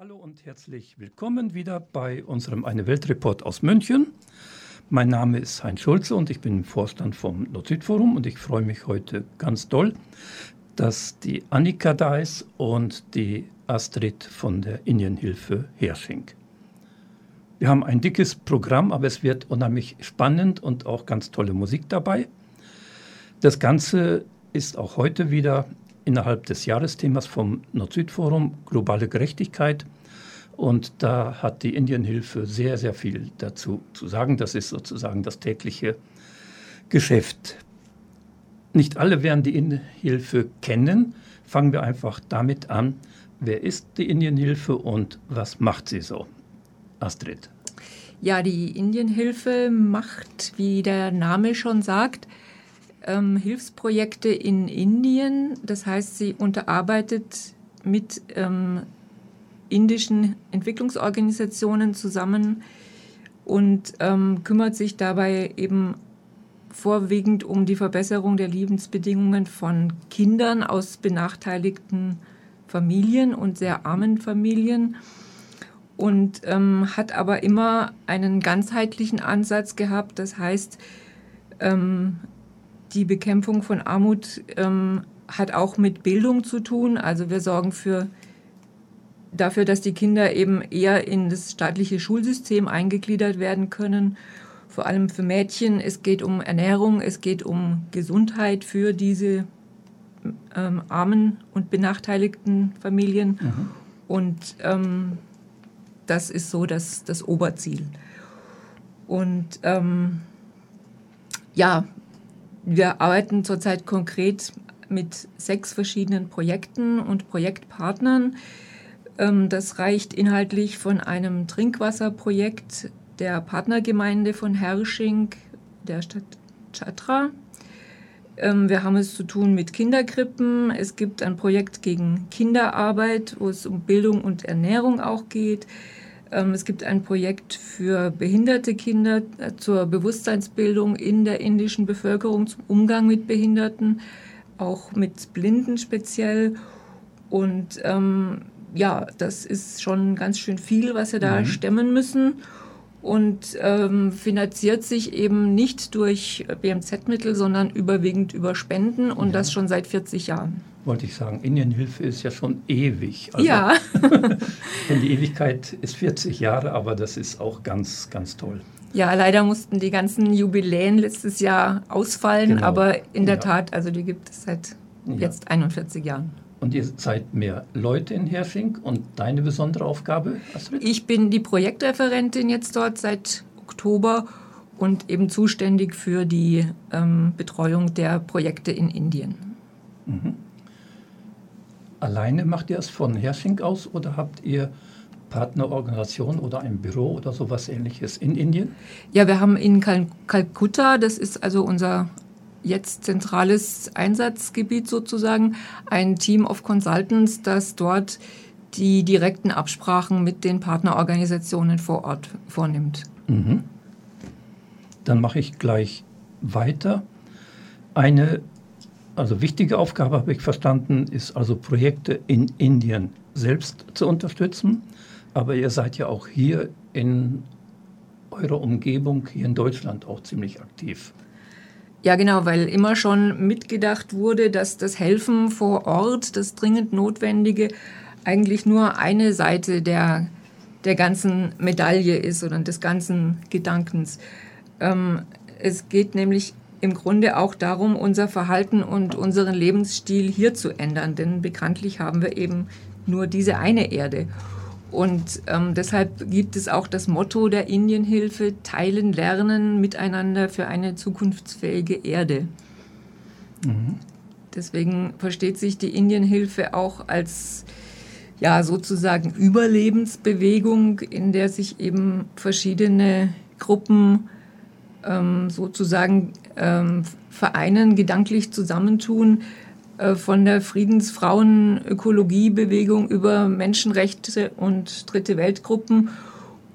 Hallo und herzlich willkommen wieder bei unserem Eine Welt Report aus München. Mein Name ist Heinz Schulze und ich bin im Vorstand vom Nord-Süd-Forum und ich freue mich heute ganz doll, dass die Annika da ist und die Astrid von der Indienhilfe Hersching. Wir haben ein dickes Programm, aber es wird unheimlich spannend und auch ganz tolle Musik dabei. Das Ganze ist auch heute wieder innerhalb des Jahresthemas vom Nord-Süd-Forum Globale Gerechtigkeit. Und da hat die Indienhilfe sehr, sehr viel dazu zu sagen. Das ist sozusagen das tägliche Geschäft. Nicht alle werden die Indienhilfe kennen. Fangen wir einfach damit an. Wer ist die Indienhilfe und was macht sie so? Astrid. Ja, die Indienhilfe macht, wie der Name schon sagt, ähm, Hilfsprojekte in Indien. Das heißt, sie unterarbeitet mit ähm, indischen Entwicklungsorganisationen zusammen und ähm, kümmert sich dabei eben vorwiegend um die Verbesserung der Lebensbedingungen von Kindern aus benachteiligten Familien und sehr armen Familien und ähm, hat aber immer einen ganzheitlichen Ansatz gehabt. Das heißt, ähm, die Bekämpfung von Armut ähm, hat auch mit Bildung zu tun. Also wir sorgen für, dafür, dass die Kinder eben eher in das staatliche Schulsystem eingegliedert werden können. Vor allem für Mädchen. Es geht um Ernährung, es geht um Gesundheit für diese ähm, armen und benachteiligten Familien. Mhm. Und ähm, das ist so das, das Oberziel. Und ähm, ja, wir arbeiten zurzeit konkret mit sechs verschiedenen Projekten und Projektpartnern. Ähm, das reicht inhaltlich von einem Trinkwasserprojekt der Partnergemeinde von Hersching, der Stadt Chatra. Ähm, wir haben es zu tun mit Kinderkrippen. Es gibt ein Projekt gegen Kinderarbeit, wo es um Bildung und Ernährung auch geht. Ähm, es gibt ein Projekt für behinderte Kinder äh, zur Bewusstseinsbildung in der indischen Bevölkerung zum Umgang mit Behinderten, auch mit Blinden speziell. Und ähm, ja, das ist schon ganz schön viel, was wir da mhm. stemmen müssen und ähm, finanziert sich eben nicht durch BMZ-Mittel, sondern überwiegend über Spenden und ja. das schon seit 40 Jahren wollte ich sagen, Indienhilfe ist ja schon ewig. Also, ja. denn die Ewigkeit ist 40 Jahre, aber das ist auch ganz, ganz toll. Ja, leider mussten die ganzen Jubiläen letztes Jahr ausfallen, genau. aber in der ja. Tat, also die gibt es seit ja. jetzt 41 Jahren. Und ihr seid mehr Leute in Hersching und deine besondere Aufgabe, Astrid? Ich bin die Projektreferentin jetzt dort seit Oktober und eben zuständig für die ähm, Betreuung der Projekte in Indien. Mhm. Alleine macht ihr es von Hersching aus oder habt ihr Partnerorganisation oder ein Büro oder sowas ähnliches in Indien? Ja, wir haben in Kal Kalkutta, das ist also unser jetzt zentrales Einsatzgebiet sozusagen, ein Team of Consultants, das dort die direkten Absprachen mit den Partnerorganisationen vor Ort vornimmt. Mhm. Dann mache ich gleich weiter. Eine also wichtige Aufgabe habe ich verstanden, ist also Projekte in Indien selbst zu unterstützen. Aber ihr seid ja auch hier in eurer Umgebung, hier in Deutschland auch ziemlich aktiv. Ja, genau, weil immer schon mitgedacht wurde, dass das Helfen vor Ort, das dringend Notwendige, eigentlich nur eine Seite der, der ganzen Medaille ist oder des ganzen Gedankens. Ähm, es geht nämlich im Grunde auch darum, unser Verhalten und unseren Lebensstil hier zu ändern. Denn bekanntlich haben wir eben nur diese eine Erde. Und ähm, deshalb gibt es auch das Motto der Indienhilfe, teilen, lernen, miteinander für eine zukunftsfähige Erde. Mhm. Deswegen versteht sich die Indienhilfe auch als ja, sozusagen Überlebensbewegung, in der sich eben verschiedene Gruppen ähm, sozusagen ähm, vereinen, gedanklich zusammentun, äh, von der Friedensfrauen-Ökologiebewegung über Menschenrechte und Dritte Weltgruppen,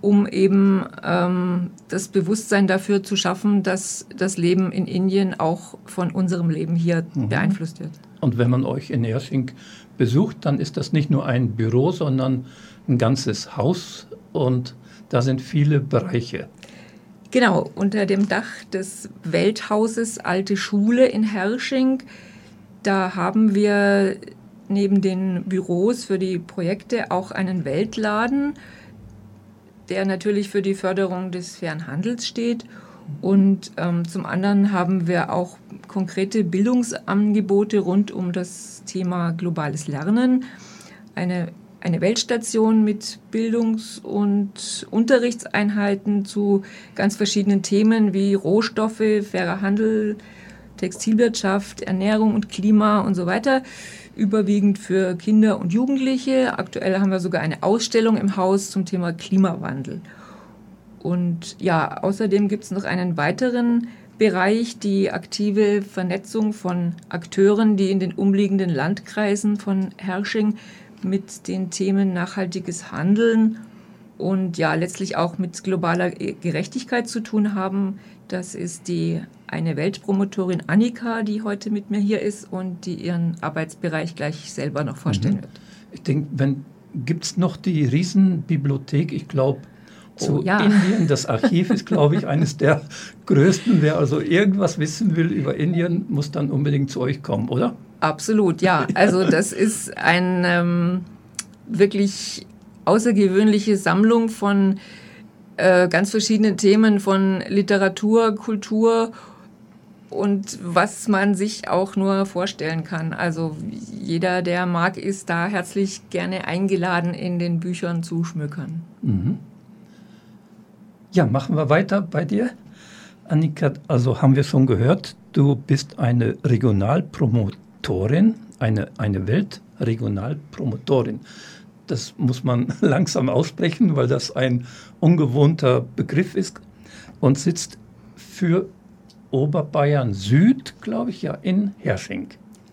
um eben ähm, das Bewusstsein dafür zu schaffen, dass das Leben in Indien auch von unserem Leben hier mhm. beeinflusst wird. Und wenn man euch in Ersching besucht, dann ist das nicht nur ein Büro, sondern ein ganzes Haus und da sind viele Bereiche. Genau, unter dem Dach des Welthauses Alte Schule in Hersching, da haben wir neben den Büros für die Projekte auch einen Weltladen, der natürlich für die Förderung des fairen Handels steht. Und ähm, zum anderen haben wir auch konkrete Bildungsangebote rund um das Thema globales Lernen. Eine eine Weltstation mit Bildungs- und Unterrichtseinheiten zu ganz verschiedenen Themen wie Rohstoffe, fairer Handel, Textilwirtschaft, Ernährung und Klima und so weiter. Überwiegend für Kinder und Jugendliche. Aktuell haben wir sogar eine Ausstellung im Haus zum Thema Klimawandel. Und ja, außerdem gibt es noch einen weiteren Bereich, die aktive Vernetzung von Akteuren, die in den umliegenden Landkreisen von Hersching mit den Themen nachhaltiges Handeln und ja letztlich auch mit globaler Gerechtigkeit zu tun haben. Das ist die eine Weltpromotorin Annika, die heute mit mir hier ist und die ihren Arbeitsbereich gleich selber noch vorstellen mhm. wird. Ich denke, wenn gibt es noch die Riesenbibliothek, ich glaube, zu oh, ja. Indien. Das Archiv ist, glaube ich, eines der größten. Wer also irgendwas wissen will über Indien, muss dann unbedingt zu euch kommen, oder? Absolut, ja. Also das ist eine ähm, wirklich außergewöhnliche Sammlung von äh, ganz verschiedenen Themen von Literatur, Kultur und was man sich auch nur vorstellen kann. Also jeder, der mag, ist da herzlich gerne eingeladen, in den Büchern zu schmückern. Mhm. Ja, machen wir weiter bei dir. Annika, also haben wir schon gehört, du bist eine Regionalpromotorin Promotorin, eine, eine Weltregionalpromotorin. Das muss man langsam aussprechen, weil das ein ungewohnter Begriff ist und sitzt für Oberbayern Süd, glaube ich, ja, in Hersching.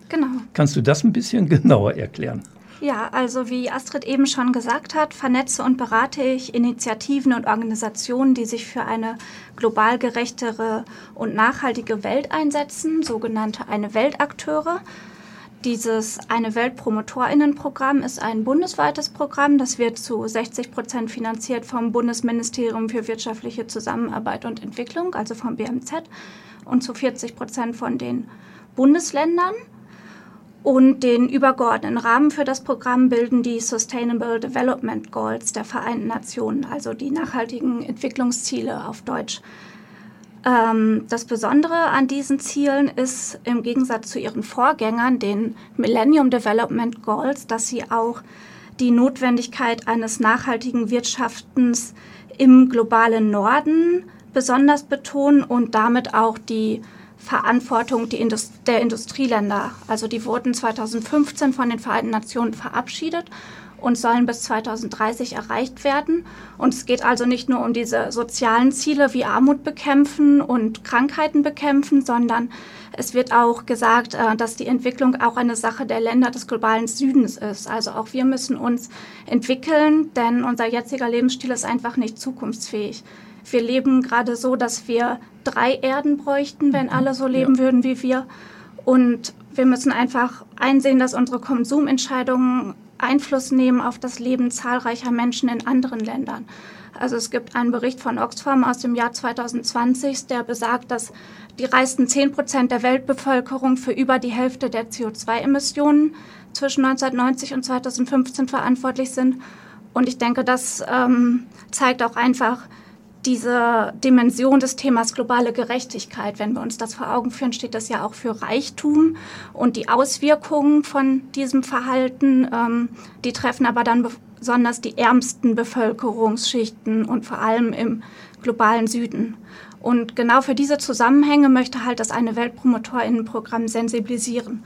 Genau. Kannst du das ein bisschen genauer erklären? Ja, also wie Astrid eben schon gesagt hat, vernetze und berate ich Initiativen und Organisationen, die sich für eine global gerechtere und nachhaltige Welt einsetzen, sogenannte eine Weltakteure. Dieses eine Weltpromotorinnenprogramm ist ein bundesweites Programm. Das wird zu 60 Prozent finanziert vom Bundesministerium für wirtschaftliche Zusammenarbeit und Entwicklung, also vom BMZ, und zu 40 Prozent von den Bundesländern. Und den übergeordneten Rahmen für das Programm bilden die Sustainable Development Goals der Vereinten Nationen, also die nachhaltigen Entwicklungsziele auf Deutsch. Ähm, das Besondere an diesen Zielen ist im Gegensatz zu ihren Vorgängern, den Millennium Development Goals, dass sie auch die Notwendigkeit eines nachhaltigen Wirtschaftens im globalen Norden besonders betonen und damit auch die Verantwortung der Industrieländer. Also die wurden 2015 von den Vereinten Nationen verabschiedet und sollen bis 2030 erreicht werden. Und es geht also nicht nur um diese sozialen Ziele wie Armut bekämpfen und Krankheiten bekämpfen, sondern es wird auch gesagt, äh, dass die Entwicklung auch eine Sache der Länder des globalen Südens ist. Also auch wir müssen uns entwickeln, denn unser jetziger Lebensstil ist einfach nicht zukunftsfähig. Wir leben gerade so, dass wir drei Erden bräuchten, wenn mhm. alle so leben ja. würden wie wir. Und wir müssen einfach einsehen, dass unsere Konsumentscheidungen Einfluss nehmen auf das Leben zahlreicher Menschen in anderen Ländern. Also es gibt einen Bericht von Oxfam aus dem Jahr 2020, der besagt, dass die reichsten 10 Prozent der Weltbevölkerung für über die Hälfte der CO2-Emissionen zwischen 1990 und 2015 verantwortlich sind. Und ich denke, das ähm, zeigt auch einfach, diese Dimension des Themas globale Gerechtigkeit, wenn wir uns das vor Augen führen, steht das ja auch für Reichtum und die Auswirkungen von diesem Verhalten, ähm, die treffen aber dann besonders die ärmsten Bevölkerungsschichten und vor allem im globalen Süden. Und genau für diese Zusammenhänge möchte halt das eine Weltpromotorinnenprogramm sensibilisieren.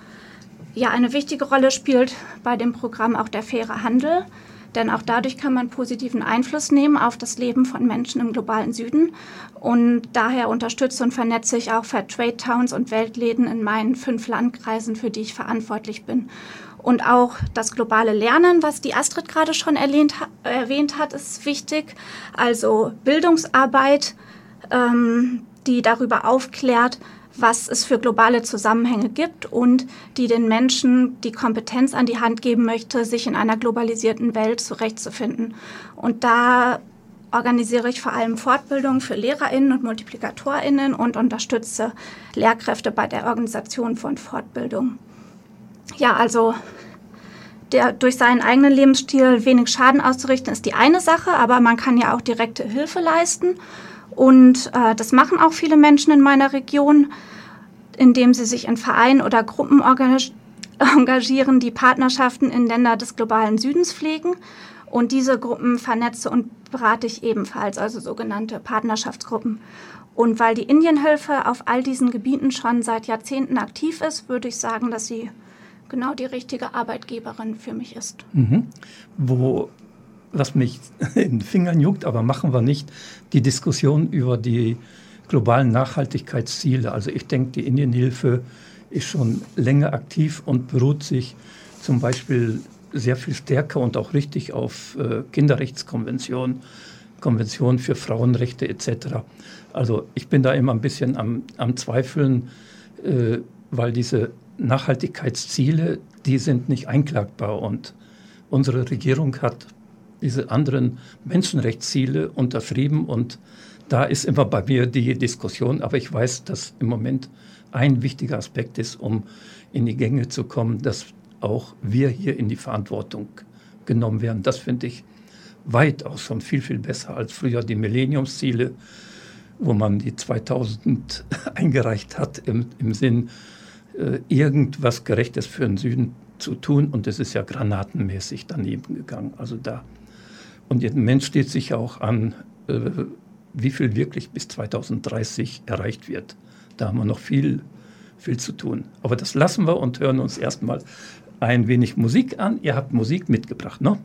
Ja, eine wichtige Rolle spielt bei dem Programm auch der faire Handel denn auch dadurch kann man positiven Einfluss nehmen auf das Leben von Menschen im globalen Süden. Und daher unterstütze und vernetze ich auch Fair Trade Towns und Weltläden in meinen fünf Landkreisen, für die ich verantwortlich bin. Und auch das globale Lernen, was die Astrid gerade schon erwähnt, erwähnt hat, ist wichtig. Also Bildungsarbeit, ähm, die darüber aufklärt, was es für globale Zusammenhänge gibt und die den Menschen die Kompetenz an die Hand geben möchte, sich in einer globalisierten Welt zurechtzufinden. Und da organisiere ich vor allem Fortbildungen für Lehrerinnen und Multiplikatorinnen und unterstütze Lehrkräfte bei der Organisation von Fortbildungen. Ja, also der, durch seinen eigenen Lebensstil wenig Schaden auszurichten, ist die eine Sache, aber man kann ja auch direkte Hilfe leisten. Und äh, das machen auch viele Menschen in meiner Region, indem sie sich in Vereinen oder Gruppen engagieren, die Partnerschaften in Länder des globalen Südens pflegen. Und diese Gruppen vernetze und berate ich ebenfalls, also sogenannte Partnerschaftsgruppen. Und weil die Indienhilfe auf all diesen Gebieten schon seit Jahrzehnten aktiv ist, würde ich sagen, dass sie genau die richtige Arbeitgeberin für mich ist. Mhm. Wo was mich in den Fingern juckt, aber machen wir nicht, die Diskussion über die globalen Nachhaltigkeitsziele. Also ich denke, die Indienhilfe ist schon länger aktiv und beruht sich zum Beispiel sehr viel stärker und auch richtig auf äh, Kinderrechtskonvention, Konvention für Frauenrechte etc. Also ich bin da immer ein bisschen am, am Zweifeln, äh, weil diese Nachhaltigkeitsziele, die sind nicht einklagbar und unsere Regierung hat diese anderen Menschenrechtsziele unterschrieben und da ist immer bei mir die Diskussion, aber ich weiß, dass im Moment ein wichtiger Aspekt ist, um in die Gänge zu kommen, dass auch wir hier in die Verantwortung genommen werden. Das finde ich weitaus schon viel, viel besser als früher die Millenniumsziele, wo man die 2000 eingereicht hat im, im Sinn, äh, irgendwas Gerechtes für den Süden zu tun. Und es ist ja granatenmäßig daneben gegangen. Also da und der Mensch steht sich auch an, äh, wie viel wirklich bis 2030 erreicht wird. Da haben wir noch viel, viel zu tun. Aber das lassen wir und hören uns erstmal ein wenig Musik an. Ihr habt Musik mitgebracht, ne?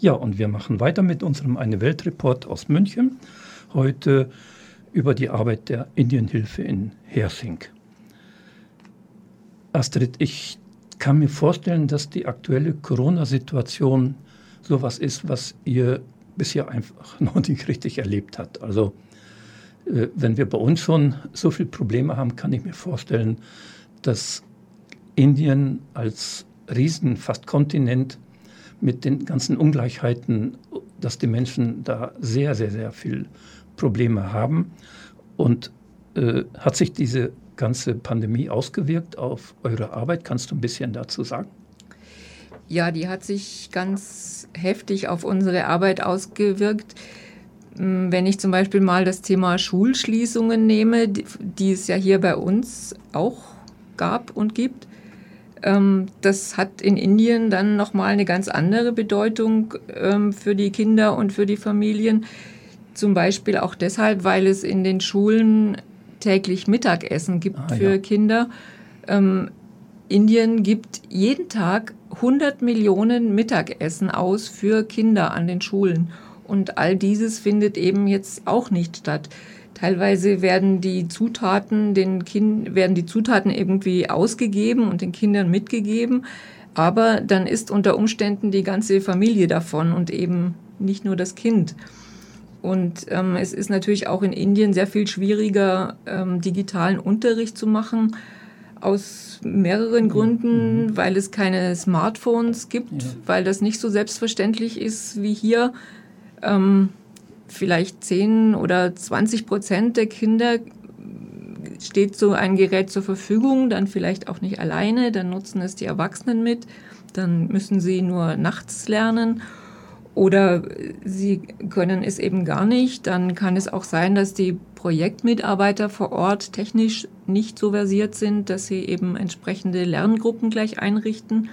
Ja, und wir machen weiter mit unserem Eine Weltreport aus München. Heute über die Arbeit der Indienhilfe in Hersing. Astrid, ich kann mir vorstellen, dass die aktuelle Corona-Situation sowas ist, was ihr bisher einfach noch nicht richtig erlebt habt. Also äh, wenn wir bei uns schon so viele Probleme haben, kann ich mir vorstellen, dass Indien als Riesen, fast Kontinent mit den ganzen Ungleichheiten, dass die Menschen da sehr, sehr, sehr viel Probleme haben. Und äh, hat sich diese ganze Pandemie ausgewirkt auf eure Arbeit? Kannst du ein bisschen dazu sagen? Ja, die hat sich ganz heftig auf unsere Arbeit ausgewirkt. Hm, wenn ich zum Beispiel mal das Thema Schulschließungen nehme, die es ja hier bei uns auch gab und gibt, ähm, das hat in Indien dann nochmal eine ganz andere Bedeutung ähm, für die Kinder und für die Familien. Zum Beispiel auch deshalb, weil es in den Schulen täglich Mittagessen gibt ah, für ja. Kinder. Ähm, Indien gibt jeden Tag 100 Millionen Mittagessen aus für Kinder an den Schulen. Und all dieses findet eben jetzt auch nicht statt. Teilweise werden die Zutaten den kind werden die Zutaten irgendwie ausgegeben und den Kindern mitgegeben. Aber dann ist unter Umständen die ganze Familie davon und eben nicht nur das Kind. Und ähm, es ist natürlich auch in Indien sehr viel schwieriger, ähm, digitalen Unterricht zu machen aus mehreren. Gründen, mhm. weil es keine Smartphones gibt, ja. weil das nicht so selbstverständlich ist wie hier. Ähm, vielleicht 10 oder 20 Prozent der Kinder steht so ein Gerät zur Verfügung, dann vielleicht auch nicht alleine, dann nutzen es die Erwachsenen mit, dann müssen sie nur nachts lernen oder sie können es eben gar nicht, dann kann es auch sein, dass die Projektmitarbeiter vor Ort technisch nicht so versiert sind, dass sie eben entsprechende Lerngruppen gleich einrichten.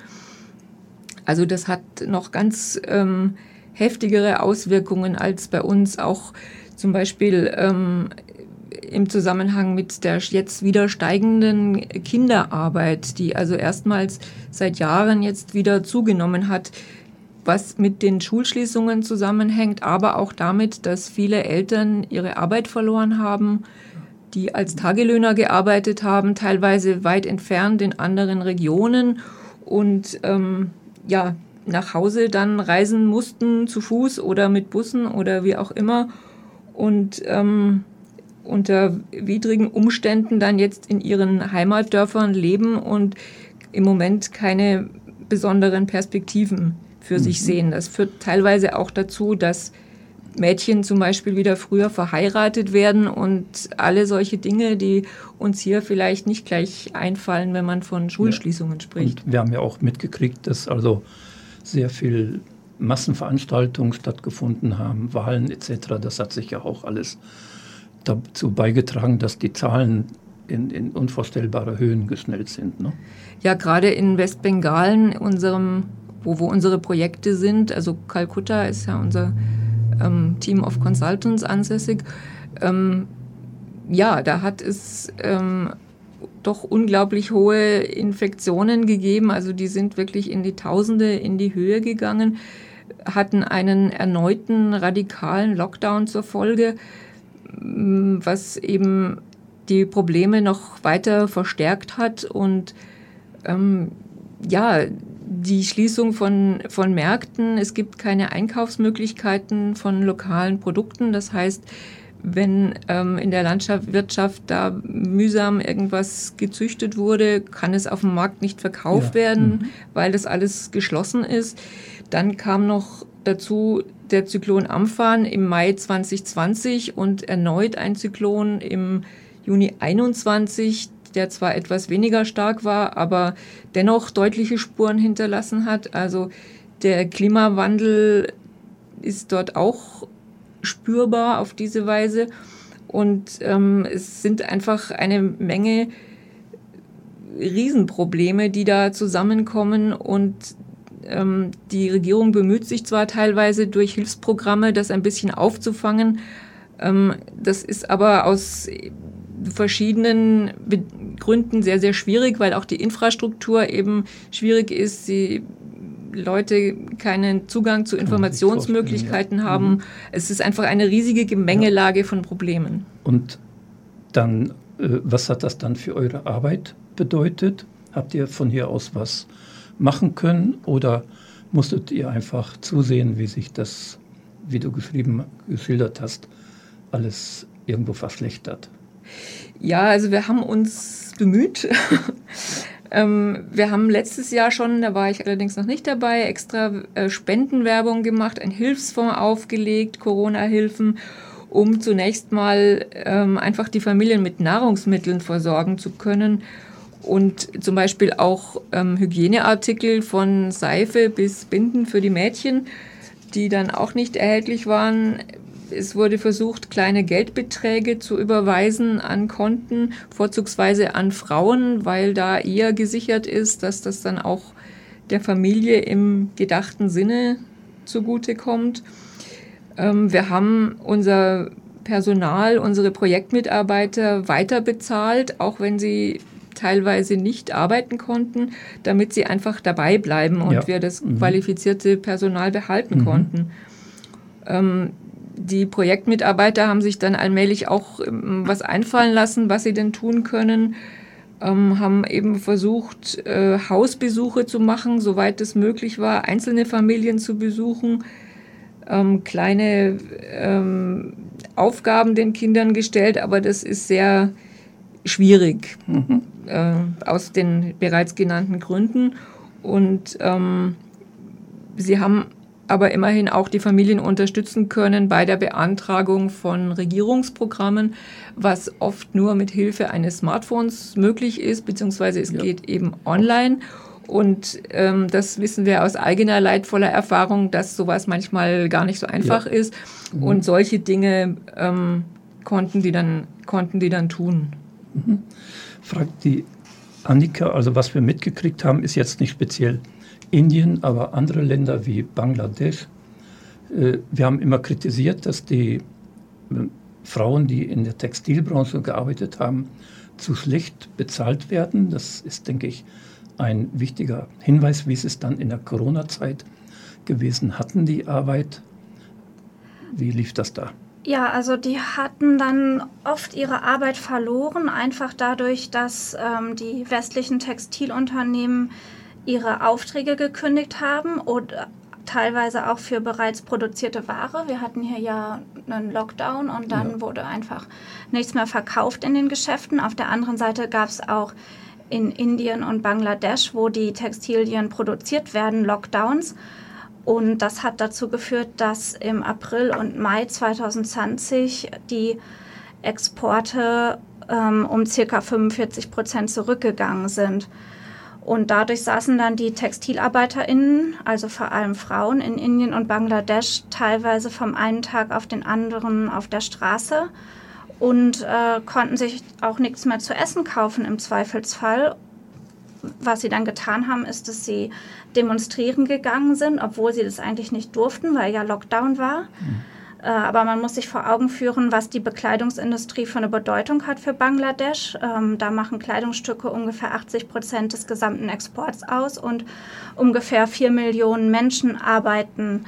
Also das hat noch ganz ähm, heftigere Auswirkungen als bei uns auch zum Beispiel ähm, im Zusammenhang mit der jetzt wieder steigenden Kinderarbeit, die also erstmals seit Jahren jetzt wieder zugenommen hat was mit den Schulschließungen zusammenhängt, aber auch damit, dass viele Eltern ihre Arbeit verloren haben, die als Tagelöhner gearbeitet haben, teilweise weit entfernt in anderen Regionen und ähm, ja, nach Hause dann reisen mussten zu Fuß oder mit Bussen oder wie auch immer. Und ähm, unter widrigen Umständen dann jetzt in ihren Heimatdörfern leben und im Moment keine besonderen Perspektiven für mhm. sich sehen. Das führt teilweise auch dazu, dass Mädchen zum Beispiel wieder früher verheiratet werden und alle solche Dinge, die uns hier vielleicht nicht gleich einfallen, wenn man von Schulschließungen spricht. Und wir haben ja auch mitgekriegt, dass also sehr viel Massenveranstaltungen stattgefunden haben, Wahlen etc. Das hat sich ja auch alles dazu beigetragen, dass die Zahlen in, in unvorstellbare Höhen geschnellt sind. Ne? Ja, gerade in Westbengalen, unserem, wo, wo unsere Projekte sind, also Kalkutta ist ja unser ähm, Team of Consultants ansässig. Ähm, ja, da hat es ähm, doch unglaublich hohe Infektionen gegeben. Also die sind wirklich in die Tausende in die Höhe gegangen, hatten einen erneuten radikalen Lockdown zur Folge, was eben die Probleme noch weiter verstärkt hat und ähm, ja, die Schließung von, von Märkten, es gibt keine Einkaufsmöglichkeiten von lokalen Produkten. Das heißt, wenn ähm, in der Landwirtschaft da mühsam irgendwas gezüchtet wurde, kann es auf dem Markt nicht verkauft ja. werden, mhm. weil das alles geschlossen ist. Dann kam noch dazu der Zyklon Amphan im Mai 2020 und erneut ein Zyklon im Juni 21, der zwar etwas weniger stark war, aber dennoch deutliche Spuren hinterlassen hat. Also der Klimawandel ist dort auch spürbar auf diese Weise. Und ähm, es sind einfach eine Menge Riesenprobleme, die da zusammenkommen. Und ähm, die Regierung bemüht sich zwar teilweise durch Hilfsprogramme, das ein bisschen aufzufangen. Ähm, das ist aber aus verschiedenen Gründen sehr, sehr schwierig, weil auch die Infrastruktur eben schwierig ist. Die Leute keinen Zugang zu Informationsmöglichkeiten haben. Mhm. Es ist einfach eine riesige Gemengelage von Problemen. Und dann, äh, was hat das dann für eure Arbeit bedeutet? Habt ihr von hier aus was machen können oder musstet ihr einfach zusehen, wie sich das, wie du geschrieben, geschildert hast, alles irgendwo verschlechtert? Ja, also wir haben uns bemüht. ähm, wir haben letztes Jahr schon, da war ich allerdings noch nicht dabei, extra äh, Spendenwerbung gemacht, ein Hilfsfonds aufgelegt, Corona-Hilfen, um zunächst mal ähm, einfach die Familien mit Nahrungsmitteln versorgen zu können und zum Beispiel auch ähm, Hygieneartikel von Seife bis Binden für die Mädchen, die dann auch nicht erhältlich waren, es wurde versucht, kleine Geldbeträge zu überweisen an Konten, vorzugsweise an Frauen, weil da eher gesichert ist, dass das dann auch der Familie im gedachten Sinne zugutekommt. Ähm, wir haben unser Personal, unsere Projektmitarbeiter weiter bezahlt, auch wenn sie teilweise nicht arbeiten konnten, damit sie einfach dabei bleiben und ja. wir das mhm. qualifizierte Personal behalten mhm. konnten. Ähm, die Projektmitarbeiter haben sich dann allmählich auch ähm, was einfallen lassen, was sie denn tun können, ähm, haben eben versucht, äh, Hausbesuche zu machen, soweit es möglich war, einzelne Familien zu besuchen, ähm, kleine ähm, Aufgaben den Kindern gestellt, aber das ist sehr schwierig mhm. äh, aus den bereits genannten Gründen. Und ähm, sie haben aber immerhin auch die Familien unterstützen können bei der Beantragung von Regierungsprogrammen, was oft nur mit Hilfe eines Smartphones möglich ist, beziehungsweise es ja. geht eben online. Und ähm, das wissen wir aus eigener leidvoller Erfahrung, dass sowas manchmal gar nicht so einfach ja. ist. Mhm. Und solche Dinge ähm, konnten, die dann, konnten die dann tun. Mhm. Fragt die Annika, also was wir mitgekriegt haben, ist jetzt nicht speziell Indien, aber andere Länder wie Bangladesch. Äh, wir haben immer kritisiert, dass die äh, Frauen, die in der Textilbranche gearbeitet haben, zu schlecht bezahlt werden. Das ist, denke ich, ein wichtiger Hinweis, wie ist es dann in der Corona-Zeit gewesen? Hatten die Arbeit? Wie lief das da? Ja, also die hatten dann oft ihre Arbeit verloren, einfach dadurch, dass ähm, die westlichen Textilunternehmen ihre Aufträge gekündigt haben oder teilweise auch für bereits produzierte Ware. Wir hatten hier ja einen Lockdown und dann ja. wurde einfach nichts mehr verkauft in den Geschäften. Auf der anderen Seite gab es auch in Indien und Bangladesch, wo die Textilien produziert werden, Lockdowns. Und das hat dazu geführt, dass im April und Mai 2020 die Exporte ähm, um circa 45 Prozent zurückgegangen sind. Und dadurch saßen dann die TextilarbeiterInnen, also vor allem Frauen in Indien und Bangladesch, teilweise vom einen Tag auf den anderen auf der Straße und äh, konnten sich auch nichts mehr zu essen kaufen im Zweifelsfall. Was sie dann getan haben, ist, dass sie demonstrieren gegangen sind, obwohl sie das eigentlich nicht durften, weil ja Lockdown war. Mhm. Äh, aber man muss sich vor Augen führen, was die Bekleidungsindustrie für eine Bedeutung hat für Bangladesch. Ähm, da machen Kleidungsstücke ungefähr 80 Prozent des gesamten Exports aus und ungefähr vier Millionen Menschen arbeiten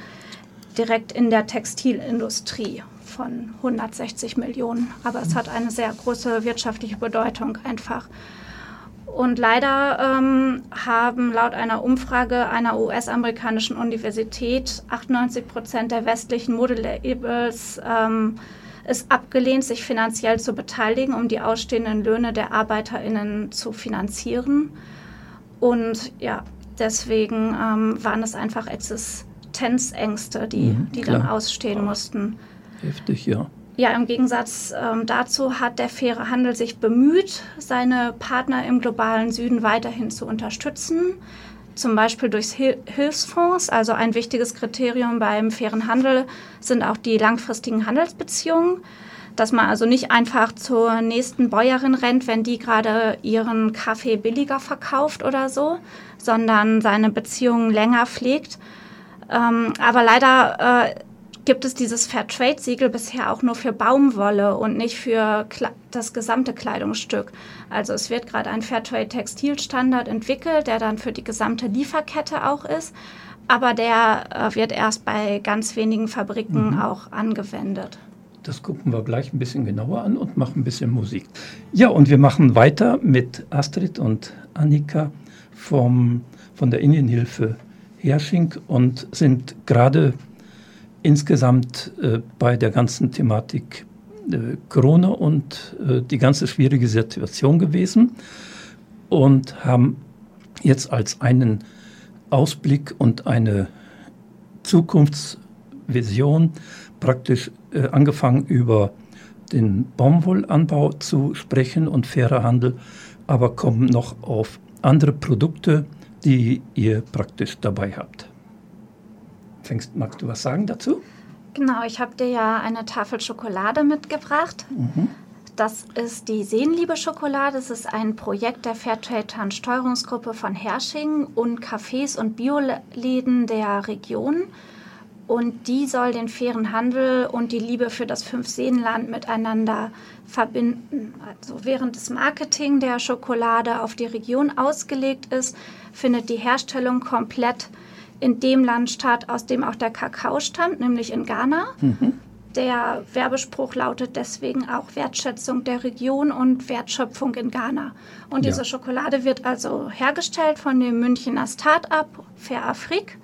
direkt in der Textilindustrie von 160 Millionen. Aber es hat eine sehr große wirtschaftliche Bedeutung einfach. Und leider ähm, haben laut einer Umfrage einer US-amerikanischen Universität 98 Prozent der westlichen Modelabels ähm, es abgelehnt, sich finanziell zu beteiligen, um die ausstehenden Löhne der ArbeiterInnen zu finanzieren. Und ja, deswegen ähm, waren es einfach Existenzängste, die, mhm, die dann ausstehen mussten. Heftig, ja. Ja, im Gegensatz ähm, dazu hat der faire Handel sich bemüht, seine Partner im globalen Süden weiterhin zu unterstützen, zum Beispiel durch Hil Hilfsfonds. Also ein wichtiges Kriterium beim fairen Handel sind auch die langfristigen Handelsbeziehungen, dass man also nicht einfach zur nächsten Bäuerin rennt, wenn die gerade ihren Kaffee billiger verkauft oder so, sondern seine Beziehungen länger pflegt. Ähm, aber leider äh, gibt es dieses Fairtrade-Siegel bisher auch nur für Baumwolle und nicht für das gesamte Kleidungsstück. Also es wird gerade ein Fairtrade-Textilstandard entwickelt, der dann für die gesamte Lieferkette auch ist, aber der äh, wird erst bei ganz wenigen Fabriken mhm. auch angewendet. Das gucken wir gleich ein bisschen genauer an und machen ein bisschen Musik. Ja, und wir machen weiter mit Astrid und Annika vom, von der Indienhilfe Hersching und sind gerade insgesamt äh, bei der ganzen Thematik äh, Corona und äh, die ganze schwierige Situation gewesen und haben jetzt als einen Ausblick und eine Zukunftsvision praktisch äh, angefangen über den Baumwollanbau zu sprechen und fairer Handel, aber kommen noch auf andere Produkte, die ihr praktisch dabei habt. Fängst, magst du was sagen dazu? Genau, ich habe dir ja eine Tafel Schokolade mitgebracht. Mhm. Das ist die Seelenliebe Schokolade. Das ist ein Projekt der Fairtrade Steuerungsgruppe von Hersching und Cafés und Bioläden der Region. Und die soll den fairen Handel und die Liebe für das Fünfseenland miteinander verbinden. Also während das Marketing der Schokolade auf die Region ausgelegt ist, findet die Herstellung komplett in dem Land statt, aus dem auch der Kakao stammt, nämlich in Ghana. Mhm. Der Werbespruch lautet deswegen auch Wertschätzung der Region und Wertschöpfung in Ghana. Und ja. diese Schokolade wird also hergestellt von dem Münchner Start-up Fair Afrik.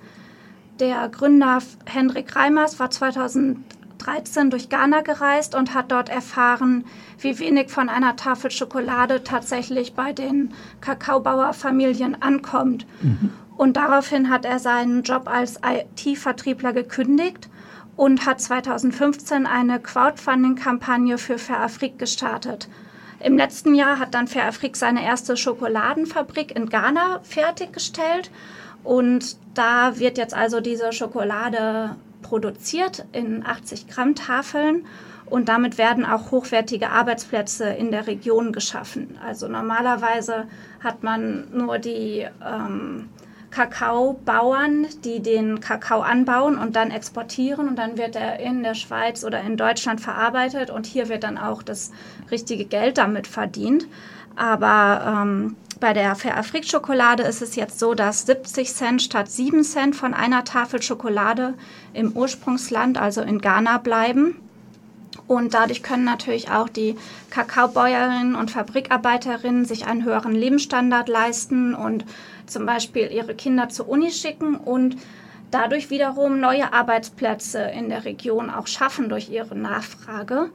Der Gründer Hendrik Reimers war 2013 durch Ghana gereist und hat dort erfahren, wie wenig von einer Tafel Schokolade tatsächlich bei den Kakaobauerfamilien ankommt. Mhm. Und daraufhin hat er seinen Job als IT-Vertriebler gekündigt und hat 2015 eine Crowdfunding-Kampagne für Fairafrik gestartet. Im letzten Jahr hat dann Fairafrik seine erste Schokoladenfabrik in Ghana fertiggestellt und da wird jetzt also diese Schokolade produziert in 80 Gramm Tafeln und damit werden auch hochwertige Arbeitsplätze in der Region geschaffen. Also normalerweise hat man nur die ähm, Kakaobauern, die den Kakao anbauen und dann exportieren und dann wird er in der Schweiz oder in Deutschland verarbeitet und hier wird dann auch das richtige Geld damit verdient. Aber ähm, bei der Fair Afrik Schokolade ist es jetzt so, dass 70 Cent statt 7 Cent von einer Tafel Schokolade im Ursprungsland, also in Ghana, bleiben. Und dadurch können natürlich auch die Kakaobäuerinnen und Fabrikarbeiterinnen sich einen höheren Lebensstandard leisten und zum Beispiel ihre Kinder zur Uni schicken und dadurch wiederum neue Arbeitsplätze in der Region auch schaffen durch ihre Nachfrage.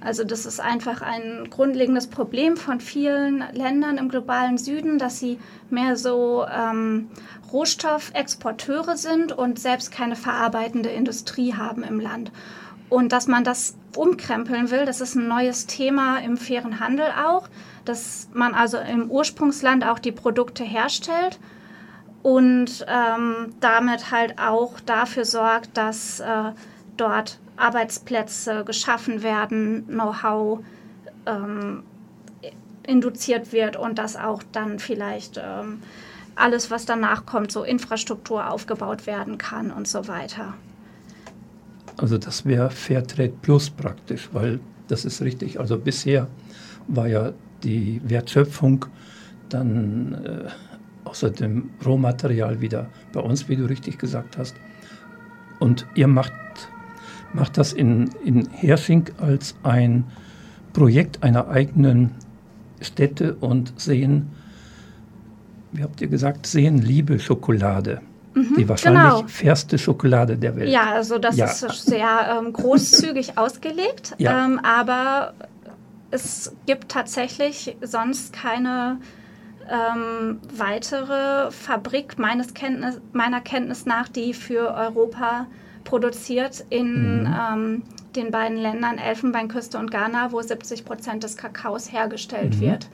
Also das ist einfach ein grundlegendes Problem von vielen Ländern im globalen Süden, dass sie mehr so ähm, Rohstoffexporteure sind und selbst keine verarbeitende Industrie haben im Land. Und dass man das umkrempeln will, das ist ein neues Thema im fairen Handel auch, dass man also im Ursprungsland auch die Produkte herstellt und ähm, damit halt auch dafür sorgt, dass äh, dort Arbeitsplätze geschaffen werden, Know-how ähm, induziert wird und dass auch dann vielleicht ähm, alles, was danach kommt, so Infrastruktur aufgebaut werden kann und so weiter. Also das wäre Fairtrade Plus praktisch, weil das ist richtig. Also bisher war ja die Wertschöpfung dann äh, außer dem Rohmaterial wieder bei uns, wie du richtig gesagt hast. Und ihr macht macht das in, in Hersching als ein Projekt einer eigenen Städte und sehen, wie habt ihr gesagt, sehen Liebe Schokolade. Mhm, die wahrscheinlich genau. fairste Schokolade der Welt. Ja, also das ja. ist sehr ähm, großzügig ausgelegt, ja. ähm, aber es gibt tatsächlich sonst keine ähm, weitere Fabrik meines Kenntnis, meiner Kenntnis nach, die für Europa produziert in mhm. ähm, den beiden Ländern Elfenbeinküste und Ghana, wo 70 Prozent des Kakaos hergestellt mhm. wird.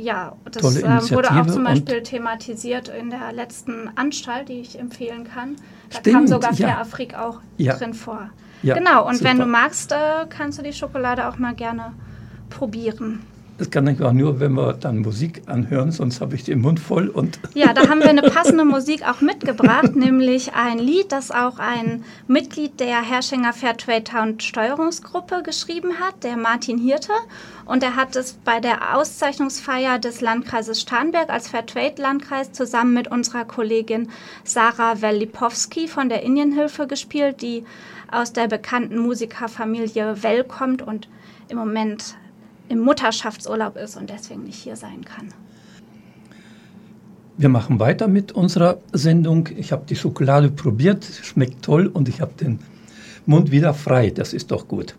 Ja, das ähm, wurde auch zum Beispiel thematisiert in der letzten Anstalt, die ich empfehlen kann. Da Stimmt, kam sogar ja. Afrik auch ja. drin vor. Ja, genau, und super. wenn du magst, äh, kannst du die Schokolade auch mal gerne probieren. Das kann ich auch nur, wenn wir dann Musik anhören, sonst habe ich den Mund voll. Und ja, da haben wir eine passende Musik auch mitgebracht, nämlich ein Lied, das auch ein Mitglied der Herrschinger Fairtrade Town Steuerungsgruppe geschrieben hat, der Martin Hirte. Und er hat es bei der Auszeichnungsfeier des Landkreises Starnberg als Fairtrade-Landkreis zusammen mit unserer Kollegin Sarah Wellipowski von der Indienhilfe gespielt, die aus der bekannten Musikerfamilie Well kommt und im Moment im Mutterschaftsurlaub ist und deswegen nicht hier sein kann. Wir machen weiter mit unserer Sendung. Ich habe die Schokolade probiert, schmeckt toll und ich habe den Mund wieder frei. Das ist doch gut.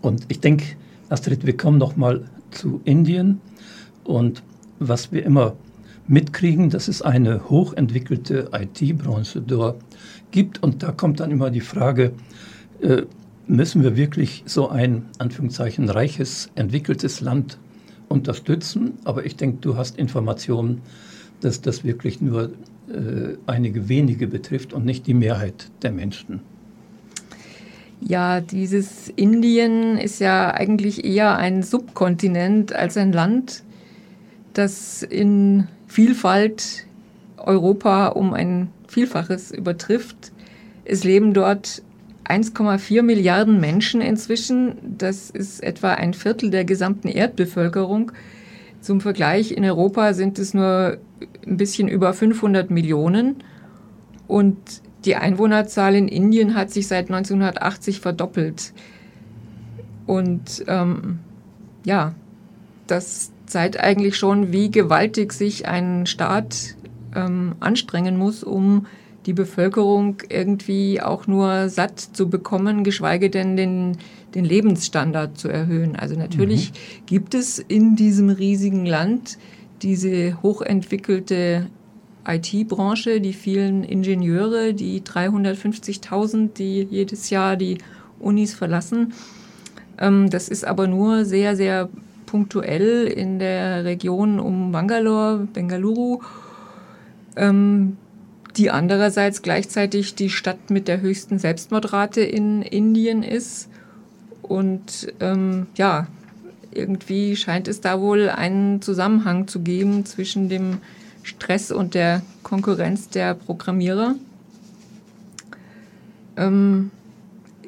Und ich denke, Astrid, wir kommen noch mal zu Indien und was wir immer mitkriegen, dass es eine hochentwickelte IT-Branche dort gibt und da kommt dann immer die Frage, äh, müssen wir wirklich so ein, Anführungszeichen, reiches, entwickeltes Land unterstützen. Aber ich denke, du hast Informationen, dass das wirklich nur äh, einige wenige betrifft und nicht die Mehrheit der Menschen. Ja, dieses Indien ist ja eigentlich eher ein Subkontinent als ein Land, das in Vielfalt Europa um ein Vielfaches übertrifft. Es leben dort 1,4 Milliarden Menschen inzwischen. Das ist etwa ein Viertel der gesamten Erdbevölkerung. Zum Vergleich, in Europa sind es nur ein bisschen über 500 Millionen. Und die Einwohnerzahl in Indien hat sich seit 1980 verdoppelt. Und ähm, ja, das zeigt eigentlich schon, wie gewaltig sich ein Staat ähm, anstrengen muss, um die Bevölkerung irgendwie auch nur satt zu bekommen, geschweige denn den, den Lebensstandard zu erhöhen. Also natürlich mhm. gibt es in diesem riesigen Land diese hochentwickelte IT-Branche, die vielen Ingenieure, die 350.000, die jedes Jahr die Unis verlassen. Ähm, das ist aber nur sehr, sehr punktuell in der Region um Bangalore, Bengaluru. Ähm, die andererseits gleichzeitig die Stadt mit der höchsten Selbstmordrate in Indien ist. Und ähm, ja, irgendwie scheint es da wohl einen Zusammenhang zu geben zwischen dem Stress und der Konkurrenz der Programmierer. Ähm,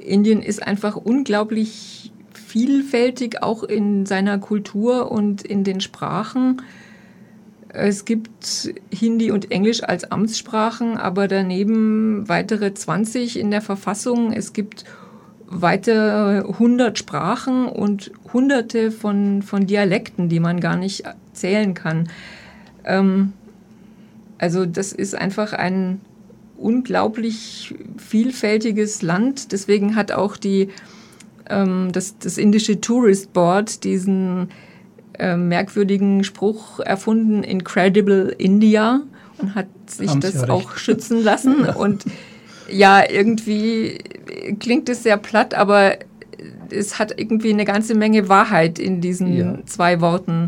Indien ist einfach unglaublich vielfältig, auch in seiner Kultur und in den Sprachen. Es gibt Hindi und Englisch als Amtssprachen, aber daneben weitere 20 in der Verfassung. Es gibt weitere 100 Sprachen und hunderte von, von Dialekten, die man gar nicht zählen kann. Ähm, also das ist einfach ein unglaublich vielfältiges Land. Deswegen hat auch die, ähm, das, das indische Tourist Board diesen äh, merkwürdigen Spruch erfunden, Incredible India, und hat sich Haben das ja auch schützen lassen. Und ja, irgendwie klingt es sehr platt, aber es hat irgendwie eine ganze Menge Wahrheit in diesen ja. zwei Worten.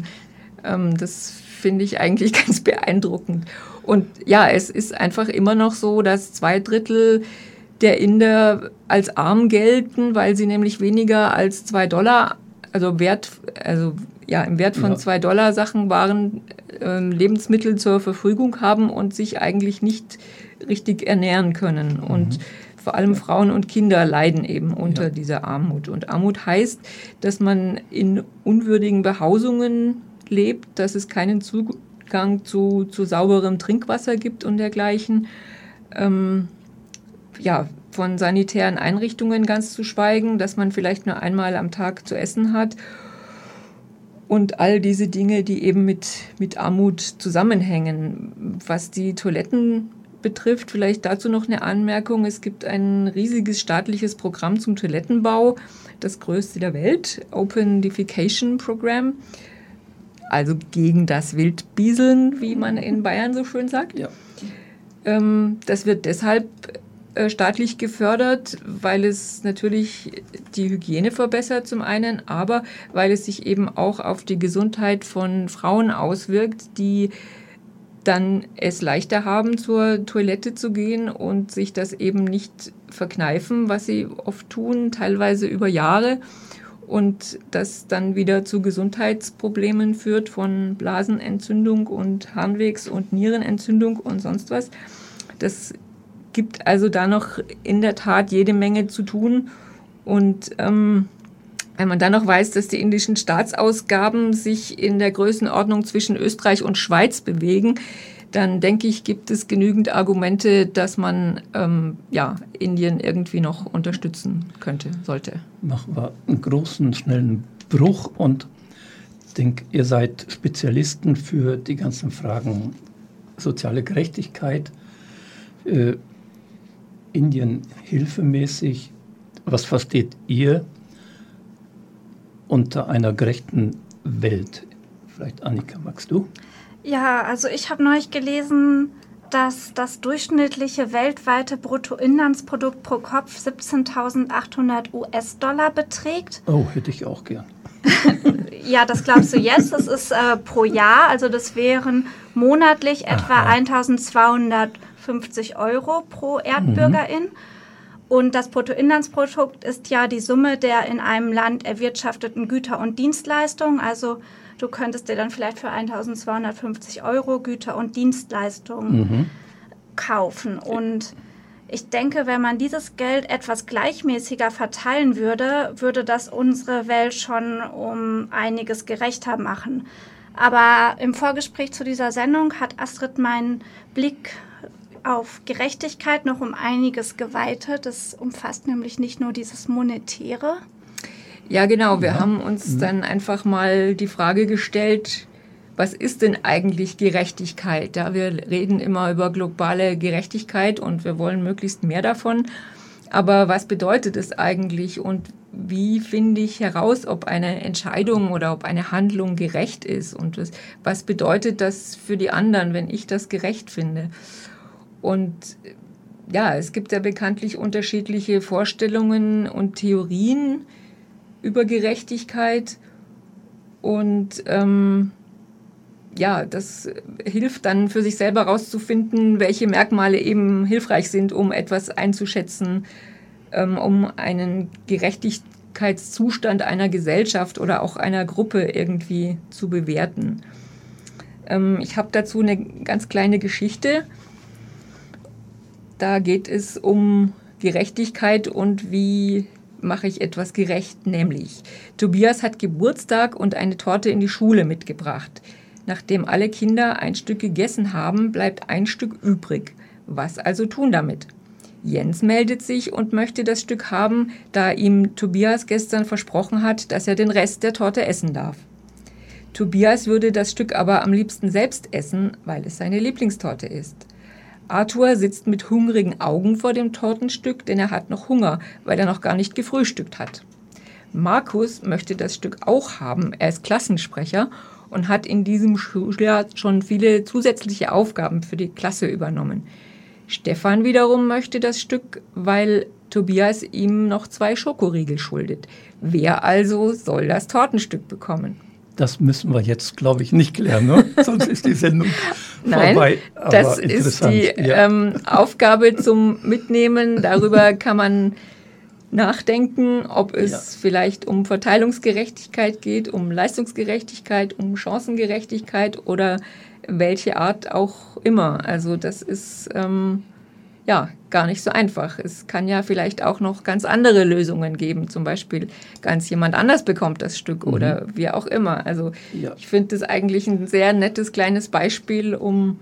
Ähm, das finde ich eigentlich ganz beeindruckend. Und ja, es ist einfach immer noch so, dass zwei Drittel der Inder als arm gelten, weil sie nämlich weniger als zwei Dollar, also Wert, also ja, im Wert von ja. zwei Dollar Sachen, Waren, äh, Lebensmittel zur Verfügung haben und sich eigentlich nicht richtig ernähren können. Mhm. Und vor allem Frauen und Kinder leiden eben unter ja. dieser Armut. Und Armut heißt, dass man in unwürdigen Behausungen lebt, dass es keinen Zugang zu, zu sauberem Trinkwasser gibt und dergleichen. Ähm, ja, von sanitären Einrichtungen ganz zu schweigen, dass man vielleicht nur einmal am Tag zu essen hat und all diese Dinge, die eben mit, mit Armut zusammenhängen. Was die Toiletten betrifft, vielleicht dazu noch eine Anmerkung. Es gibt ein riesiges staatliches Programm zum Toilettenbau, das größte der Welt, Open Defecation Program also gegen das Wildbieseln, wie man in Bayern so schön sagt. Ja. Ähm, das wird deshalb staatlich gefördert, weil es natürlich die Hygiene verbessert zum einen, aber weil es sich eben auch auf die Gesundheit von Frauen auswirkt, die dann es leichter haben, zur Toilette zu gehen und sich das eben nicht verkneifen, was sie oft tun, teilweise über Jahre und das dann wieder zu Gesundheitsproblemen führt von Blasenentzündung und Harnwegs- und Nierenentzündung und sonst was. Das gibt also da noch in der Tat jede Menge zu tun. Und ähm, wenn man dann noch weiß, dass die indischen Staatsausgaben sich in der Größenordnung zwischen Österreich und Schweiz bewegen, dann denke ich, gibt es genügend Argumente, dass man ähm, ja, Indien irgendwie noch unterstützen könnte, sollte. Machen wir einen großen, schnellen Bruch und denke, ihr seid Spezialisten für die ganzen Fragen soziale Gerechtigkeit, äh, Indien hilfemäßig. Was versteht ihr unter einer gerechten Welt? Vielleicht Annika, magst du? Ja, also ich habe neulich gelesen, dass das durchschnittliche weltweite Bruttoinlandsprodukt pro Kopf 17.800 US-Dollar beträgt. Oh, hätte ich auch gern. ja, das glaubst du jetzt. Das ist äh, pro Jahr, also das wären monatlich etwa 1.250 Euro pro Erdbürgerin. Mhm. Und das Bruttoinlandsprodukt ist ja die Summe der in einem Land erwirtschafteten Güter und Dienstleistungen, also Du könntest dir dann vielleicht für 1250 Euro Güter und Dienstleistungen mhm. kaufen. Und ich denke, wenn man dieses Geld etwas gleichmäßiger verteilen würde, würde das unsere Welt schon um einiges gerechter machen. Aber im Vorgespräch zu dieser Sendung hat Astrid meinen Blick auf Gerechtigkeit noch um einiges geweitet. Das umfasst nämlich nicht nur dieses Monetäre, ja, genau. Wir ja. haben uns mhm. dann einfach mal die Frage gestellt, was ist denn eigentlich Gerechtigkeit? Ja, wir reden immer über globale Gerechtigkeit und wir wollen möglichst mehr davon. Aber was bedeutet es eigentlich und wie finde ich heraus, ob eine Entscheidung oder ob eine Handlung gerecht ist? Und was, was bedeutet das für die anderen, wenn ich das gerecht finde? Und ja, es gibt ja bekanntlich unterschiedliche Vorstellungen und Theorien über Gerechtigkeit. Und ähm, ja, das hilft dann für sich selber herauszufinden, welche Merkmale eben hilfreich sind, um etwas einzuschätzen, ähm, um einen Gerechtigkeitszustand einer Gesellschaft oder auch einer Gruppe irgendwie zu bewerten. Ähm, ich habe dazu eine ganz kleine Geschichte. Da geht es um Gerechtigkeit und wie mache ich etwas gerecht, nämlich Tobias hat Geburtstag und eine Torte in die Schule mitgebracht. Nachdem alle Kinder ein Stück gegessen haben, bleibt ein Stück übrig. Was also tun damit? Jens meldet sich und möchte das Stück haben, da ihm Tobias gestern versprochen hat, dass er den Rest der Torte essen darf. Tobias würde das Stück aber am liebsten selbst essen, weil es seine Lieblingstorte ist. Arthur sitzt mit hungrigen Augen vor dem Tortenstück, denn er hat noch Hunger, weil er noch gar nicht gefrühstückt hat. Markus möchte das Stück auch haben. Er ist Klassensprecher und hat in diesem Schuljahr schon viele zusätzliche Aufgaben für die Klasse übernommen. Stefan wiederum möchte das Stück, weil Tobias ihm noch zwei Schokoriegel schuldet. Wer also soll das Tortenstück bekommen? Das müssen wir jetzt, glaube ich, nicht klären, ne? sonst ist die Sendung Nein, vorbei. das ist die ja. ähm, Aufgabe zum Mitnehmen. Darüber kann man nachdenken, ob es ja. vielleicht um Verteilungsgerechtigkeit geht, um Leistungsgerechtigkeit, um Chancengerechtigkeit oder welche Art auch immer. Also das ist ähm, ja gar nicht so einfach. Es kann ja vielleicht auch noch ganz andere Lösungen geben. Zum Beispiel ganz jemand anders bekommt das Stück mhm. oder wie auch immer. Also ja. ich finde das eigentlich ein sehr nettes kleines Beispiel, um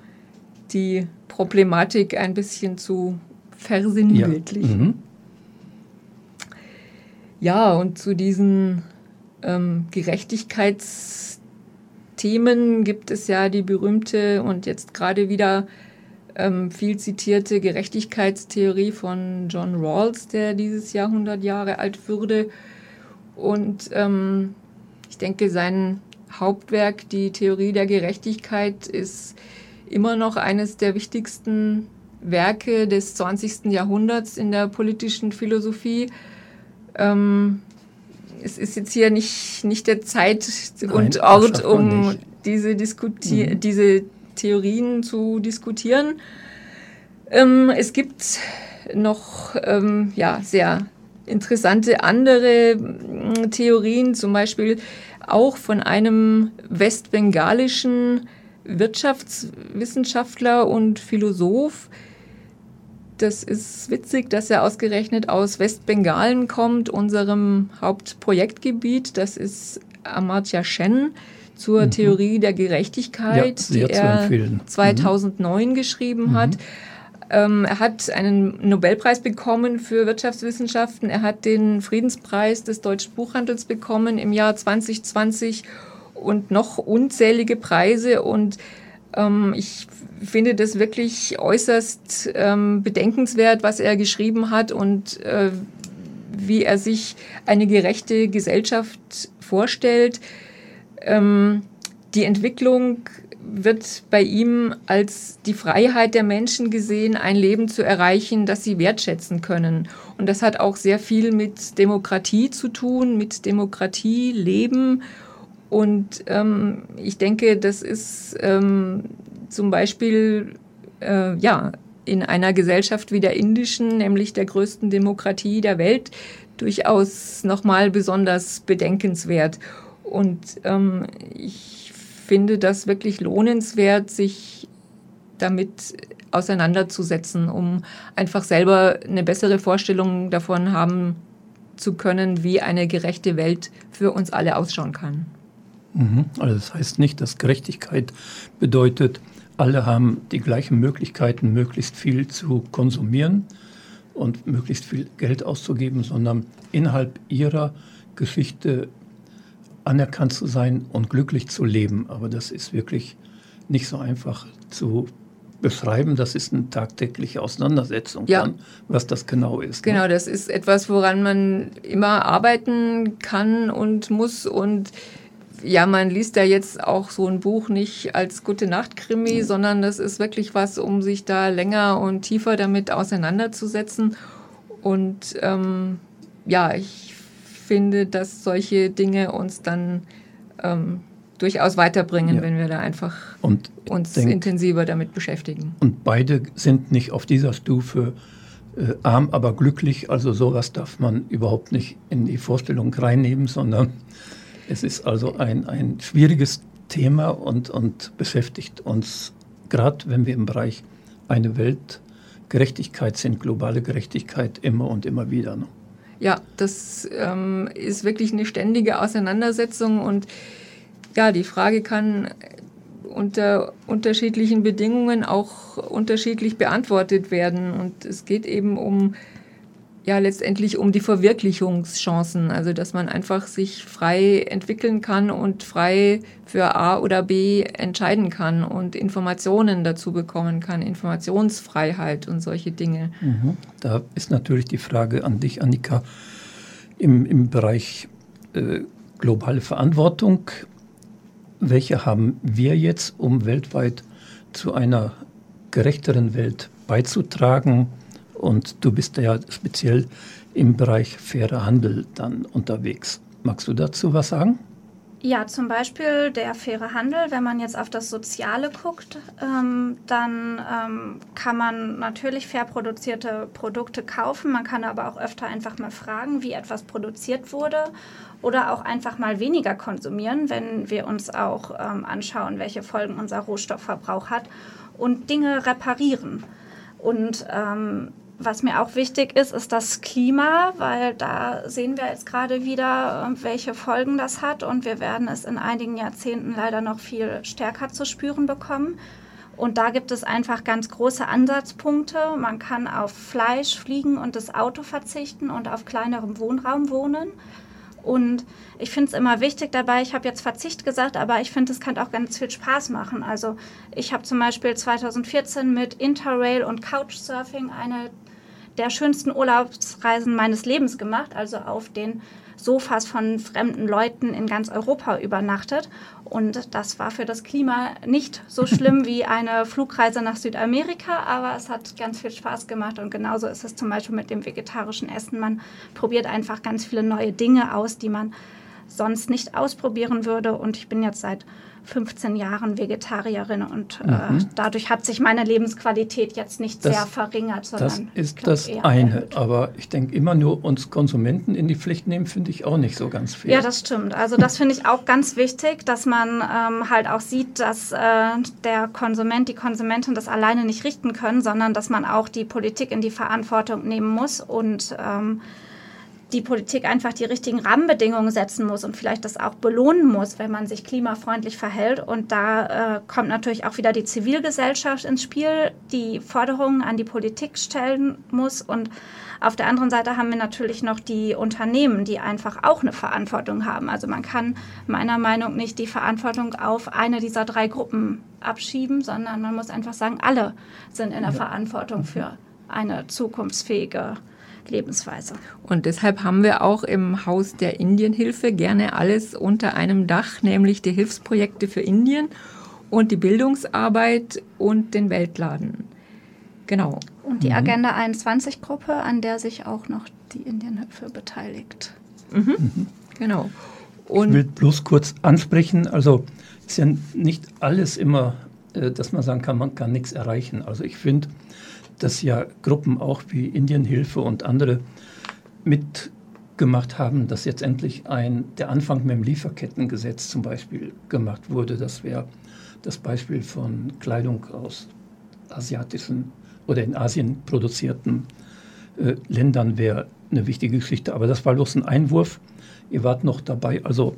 die Problematik ein bisschen zu versinnbildlichen. Ja, mhm. ja und zu diesen ähm, Gerechtigkeitsthemen gibt es ja die berühmte und jetzt gerade wieder ähm, viel zitierte Gerechtigkeitstheorie von John Rawls, der dieses Jahr 100 Jahre alt würde. Und ähm, ich denke, sein Hauptwerk, die Theorie der Gerechtigkeit, ist immer noch eines der wichtigsten Werke des 20. Jahrhunderts in der politischen Philosophie. Ähm, es ist jetzt hier nicht, nicht der Zeit Nein, und Ort, um diese, Diskuti mhm. diese Theorien zu diskutieren. Ähm, es gibt noch ähm, ja, sehr interessante andere mm, Theorien, zum Beispiel auch von einem westbengalischen Wirtschaftswissenschaftler und Philosoph. Das ist witzig, dass er ausgerechnet aus Westbengalen kommt, unserem Hauptprojektgebiet. Das ist Amartya Sen zur mhm. Theorie der Gerechtigkeit, ja, die er 2009 mhm. geschrieben mhm. hat. Ähm, er hat einen Nobelpreis bekommen für Wirtschaftswissenschaften. Er hat den Friedenspreis des Deutschen Buchhandels bekommen im Jahr 2020 und noch unzählige Preise. Und ähm, ich finde das wirklich äußerst ähm, bedenkenswert, was er geschrieben hat und äh, wie er sich eine gerechte Gesellschaft vorstellt. Ähm, die Entwicklung wird bei ihm als die Freiheit der Menschen gesehen, ein Leben zu erreichen, das sie wertschätzen können. Und das hat auch sehr viel mit Demokratie zu tun, mit Demokratie leben. Und ähm, ich denke, das ist ähm, zum Beispiel äh, ja in einer Gesellschaft wie der indischen, nämlich der größten Demokratie der Welt, durchaus nochmal besonders bedenkenswert. Und ähm, ich finde das wirklich lohnenswert, sich damit auseinanderzusetzen, um einfach selber eine bessere Vorstellung davon haben zu können, wie eine gerechte Welt für uns alle ausschauen kann. Mhm. Also das heißt nicht, dass Gerechtigkeit bedeutet, alle haben die gleichen Möglichkeiten, möglichst viel zu konsumieren und möglichst viel Geld auszugeben, sondern innerhalb ihrer Geschichte anerkannt zu sein und glücklich zu leben. Aber das ist wirklich nicht so einfach zu beschreiben. Das ist eine tagtägliche Auseinandersetzung, ja. dann, was das genau ist. Ne? Genau, ne? das ist etwas, woran man immer arbeiten kann und muss. Und ja, man liest ja jetzt auch so ein Buch nicht als gute Nacht-Krimi, mhm. sondern das ist wirklich was, um sich da länger und tiefer damit auseinanderzusetzen. Und ähm, ja, ich finde, dass solche Dinge uns dann ähm, durchaus weiterbringen, ja. wenn wir da einfach und uns denk, intensiver damit beschäftigen. Und beide sind nicht auf dieser Stufe äh, arm, aber glücklich. Also sowas darf man überhaupt nicht in die Vorstellung reinnehmen, sondern es ist also ein, ein schwieriges Thema und, und beschäftigt uns, gerade wenn wir im Bereich eine Weltgerechtigkeit sind, globale Gerechtigkeit immer und immer wieder. Ne? Ja, das ähm, ist wirklich eine ständige Auseinandersetzung und ja, die Frage kann unter unterschiedlichen Bedingungen auch unterschiedlich beantwortet werden. Und es geht eben um ja letztendlich um die Verwirklichungschancen, also dass man einfach sich frei entwickeln kann und frei für A oder B entscheiden kann und Informationen dazu bekommen kann, Informationsfreiheit und solche Dinge. Mhm. Da ist natürlich die Frage an dich, Annika, im, im Bereich äh, globale Verantwortung. Welche haben wir jetzt, um weltweit zu einer gerechteren Welt beizutragen? Und du bist ja speziell im Bereich fairer Handel dann unterwegs. Magst du dazu was sagen? Ja, zum Beispiel der faire Handel. Wenn man jetzt auf das Soziale guckt, ähm, dann ähm, kann man natürlich fair produzierte Produkte kaufen. Man kann aber auch öfter einfach mal fragen, wie etwas produziert wurde oder auch einfach mal weniger konsumieren, wenn wir uns auch ähm, anschauen, welche Folgen unser Rohstoffverbrauch hat und Dinge reparieren. Und ähm, was mir auch wichtig ist, ist das Klima, weil da sehen wir jetzt gerade wieder, ähm, welche Folgen das hat und wir werden es in einigen Jahrzehnten leider noch viel stärker zu spüren bekommen. Und da gibt es einfach ganz große Ansatzpunkte. Man kann auf Fleisch, Fliegen und das Auto verzichten und auf kleinerem Wohnraum wohnen. Und ich finde es immer wichtig dabei, ich habe jetzt Verzicht gesagt, aber ich finde, es kann auch ganz viel Spaß machen. Also ich habe zum Beispiel 2014 mit Interrail und Couchsurfing eine der schönsten Urlaubsreisen meines Lebens gemacht, also auf den Sofas von fremden Leuten in ganz Europa übernachtet. Und das war für das Klima nicht so schlimm wie eine Flugreise nach Südamerika, aber es hat ganz viel Spaß gemacht. Und genauso ist es zum Beispiel mit dem vegetarischen Essen. Man probiert einfach ganz viele neue Dinge aus, die man sonst nicht ausprobieren würde. Und ich bin jetzt seit 15 Jahren Vegetarierin und äh, mhm. äh, dadurch hat sich meine Lebensqualität jetzt nicht das, sehr verringert. das ist glaub, das eine, erhöht. aber ich denke immer nur uns Konsumenten in die Pflicht nehmen, finde ich auch nicht so ganz fair. Ja, das stimmt. Also das finde ich auch ganz wichtig, dass man ähm, halt auch sieht, dass äh, der Konsument, die Konsumentin das alleine nicht richten können, sondern dass man auch die Politik in die Verantwortung nehmen muss und ähm, die Politik einfach die richtigen Rahmenbedingungen setzen muss und vielleicht das auch belohnen muss, wenn man sich klimafreundlich verhält. Und da äh, kommt natürlich auch wieder die Zivilgesellschaft ins Spiel, die Forderungen an die Politik stellen muss. Und auf der anderen Seite haben wir natürlich noch die Unternehmen, die einfach auch eine Verantwortung haben. Also man kann meiner Meinung nach nicht die Verantwortung auf eine dieser drei Gruppen abschieben, sondern man muss einfach sagen, alle sind in der. Verantwortung für eine zukunftsfähige Lebensweise. Und deshalb haben wir auch im Haus der Indienhilfe gerne alles unter einem Dach, nämlich die Hilfsprojekte für Indien und die Bildungsarbeit und den Weltladen. Genau. Und die mhm. Agenda 21 Gruppe, an der sich auch noch die Indienhilfe beteiligt. Mhm. Mhm. Genau. Und ich will bloß kurz ansprechen, also ist ja nicht alles immer, äh, dass man sagen kann, man kann nichts erreichen. Also ich finde, dass ja Gruppen auch wie Indienhilfe und andere mitgemacht haben, dass jetzt endlich ein, der Anfang mit dem Lieferkettengesetz zum Beispiel gemacht wurde. Das wäre das Beispiel von Kleidung aus asiatischen oder in Asien produzierten äh, Ländern wäre eine wichtige Geschichte. Aber das war bloß ein Einwurf. Ihr wart noch dabei, also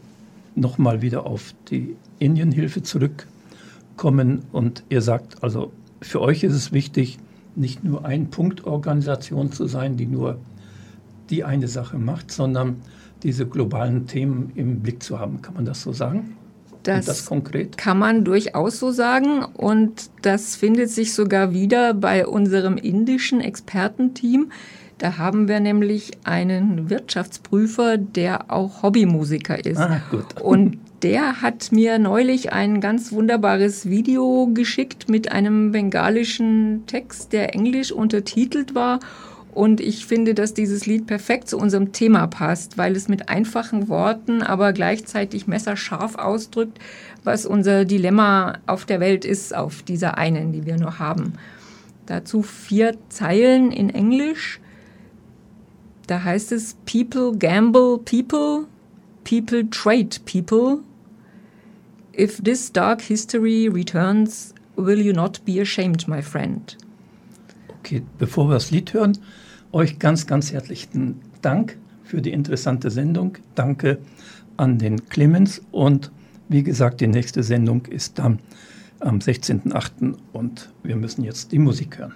nochmal wieder auf die Indienhilfe zurückkommen und ihr sagt, also für euch ist es wichtig, nicht nur ein Punktorganisation zu sein, die nur die eine Sache macht, sondern diese globalen Themen im Blick zu haben. Kann man das so sagen? Das, das, konkret? kann man durchaus so sagen. Und das findet sich sogar wieder bei unserem indischen Expertenteam. Da haben wir nämlich einen Wirtschaftsprüfer, der auch Hobbymusiker ist. Ah, gut. Und der hat mir neulich ein ganz wunderbares Video geschickt mit einem bengalischen Text, der englisch untertitelt war. Und ich finde, dass dieses Lied perfekt zu unserem Thema passt, weil es mit einfachen Worten, aber gleichzeitig messerscharf ausdrückt, was unser Dilemma auf der Welt ist, auf dieser einen, die wir nur haben. Dazu vier Zeilen in Englisch. Da heißt es, People gamble people, people trade people, If this dark history returns, will you not be ashamed, my friend? Okay, bevor wir das Lied hören, euch ganz, ganz herzlichen Dank für die interessante Sendung. Danke an den Clemens und wie gesagt, die nächste Sendung ist dann am 16.08. und wir müssen jetzt die Musik hören.